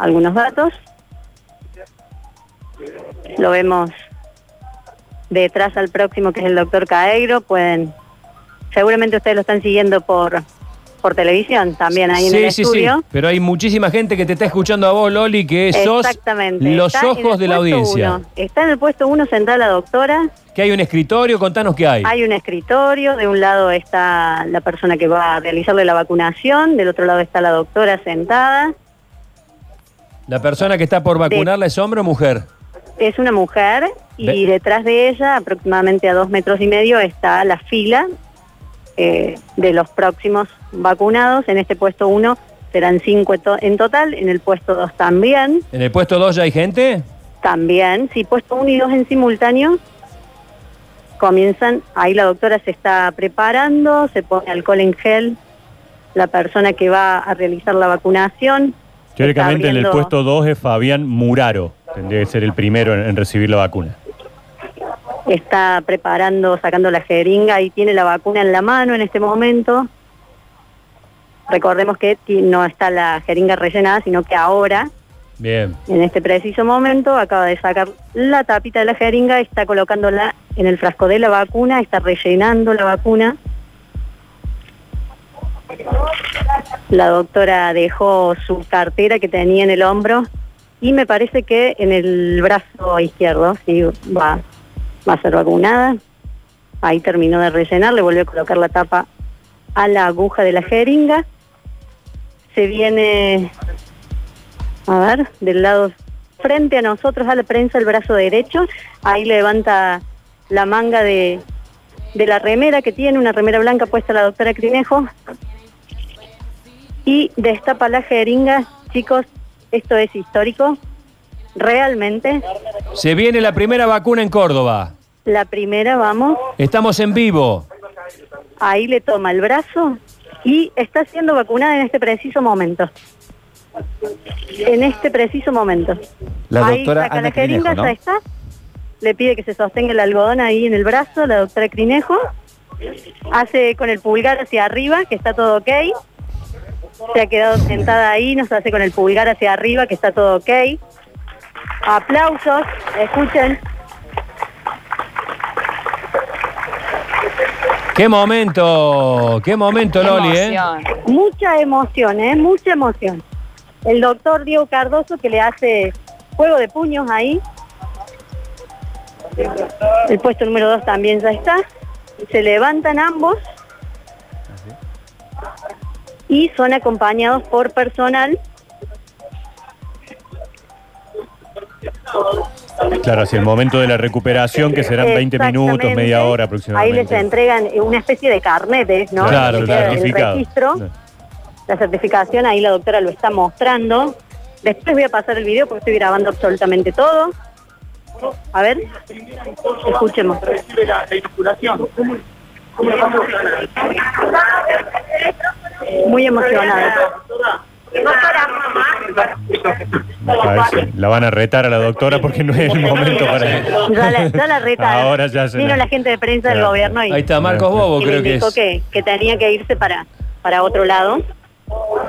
algunos datos. Lo vemos detrás al próximo, que es el doctor Caegro. Pueden, seguramente ustedes lo están siguiendo por, por televisión también ahí en el sí, estudio. sí. Pero hay muchísima gente que te está escuchando a vos, Loli, que sos los Está ojos de la audiencia. uno. Está en el puesto uno sentada la doctora. Que hay un escritorio, contanos qué hay. Hay un escritorio, de un lado está la persona que va a realizarle la vacunación, del otro lado está la doctora sentada. La persona que está por vacunarla es hombre o mujer. Es una mujer y detrás de ella, aproximadamente a dos metros y medio, está la fila eh, de los próximos vacunados. En este puesto uno serán cinco en to- en total, en el puesto dos también. ¿En el puesto 2 ya hay gente? También, sí, puesto uno y dos en simultáneo. Comienzan, ahí la doctora se está preparando, se pone alcohol en gel, la persona que va a realizar la vacunación. Teóricamente en el puesto 2 es Fabián Muraro. Tendría que ser el primero en, en recibir la vacuna. está preparando, sacando la jeringa y tiene la vacuna en la mano en este momento. Recordemos que no está la jeringa rellenada, sino que ahora, Bien. en este preciso momento, acaba de sacar la tapita de la jeringa, está colocándola en el frasco de la vacuna, está rellenando la vacuna. La doctora dejó su cartera que tenía en el hombro y me parece que en el brazo izquierdo, sí, va, va a ser vacunada. Ahí terminó de rellenar, le volvió a colocar la tapa a la aguja de la jeringa. Se viene, a ver, del lado frente a nosotros, a la prensa, el brazo derecho. Ahí levanta la manga de, de la remera que tiene, una remera blanca puesta la doctora Crinejo. Y destapa la jeringa. Chicos, esto es histórico. Realmente, Se viene la primera vacuna en Córdoba. la primera, vamos, Estamos en vivo. ahí le toma el brazo y está siendo vacunada en este preciso momento. En este preciso momento. La ahí doctora saca Ana la jeringa, Crinejo, ¿no? ya está. Le pide que se sostenga el algodón ahí en el brazo, la doctora Crinejo. Hace con el pulgar hacia arriba, que está todo ok. Se ha quedado sentada ahí, nos hace con el pulgar hacia arriba, que está todo ok. Aplausos, escuchen. Qué momento, qué momento, Loli, ¿eh? Mucha emoción, ¿eh? Mucha emoción. El doctor Diego Cardoso que le hace juego de puños ahí. El puesto número dos también ya está. Se levantan ambos y son acompañados por personal. Claro, hacia el momento de la recuperación, que serán 20 minutos, media hora Ahí aproximadamente. les entregan una especie de carnetes, ¿no? Claro, el registro. Claro. la certificación, ahí la doctora lo está mostrando. Después voy a pasar el video porque estoy grabando absolutamente todo. A ver, escuchemos. Muy emocionada. La van a retar a la doctora porque no es el momento para Ya la, ya la retaron. Ahora ya se Vino la- gente de prensa del Claro. gobierno y, Ahí está Marcos Bobo, y le creo que indicó es. que, que tenía que irse para, para otro lado.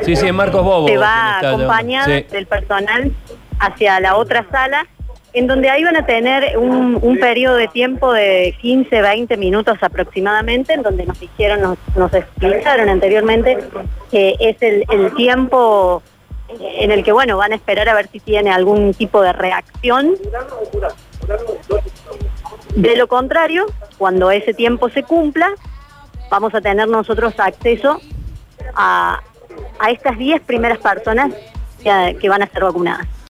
Sí, sí, Marcos Bobo. se va llevando. Sí. del personal hacia la otra sala, en donde ahí van a tener un, un periodo de tiempo de 15, 20 minutos aproximadamente, en donde nos dijeron, nos, explicaron anteriormente que es el, el tiempo en el que, bueno, van a esperar a ver si tiene algún tipo de reacción. De lo contrario, cuando ese tiempo se cumpla, vamos a tener nosotros acceso a, a estas 10 primeras personas que van a ser vacunadas.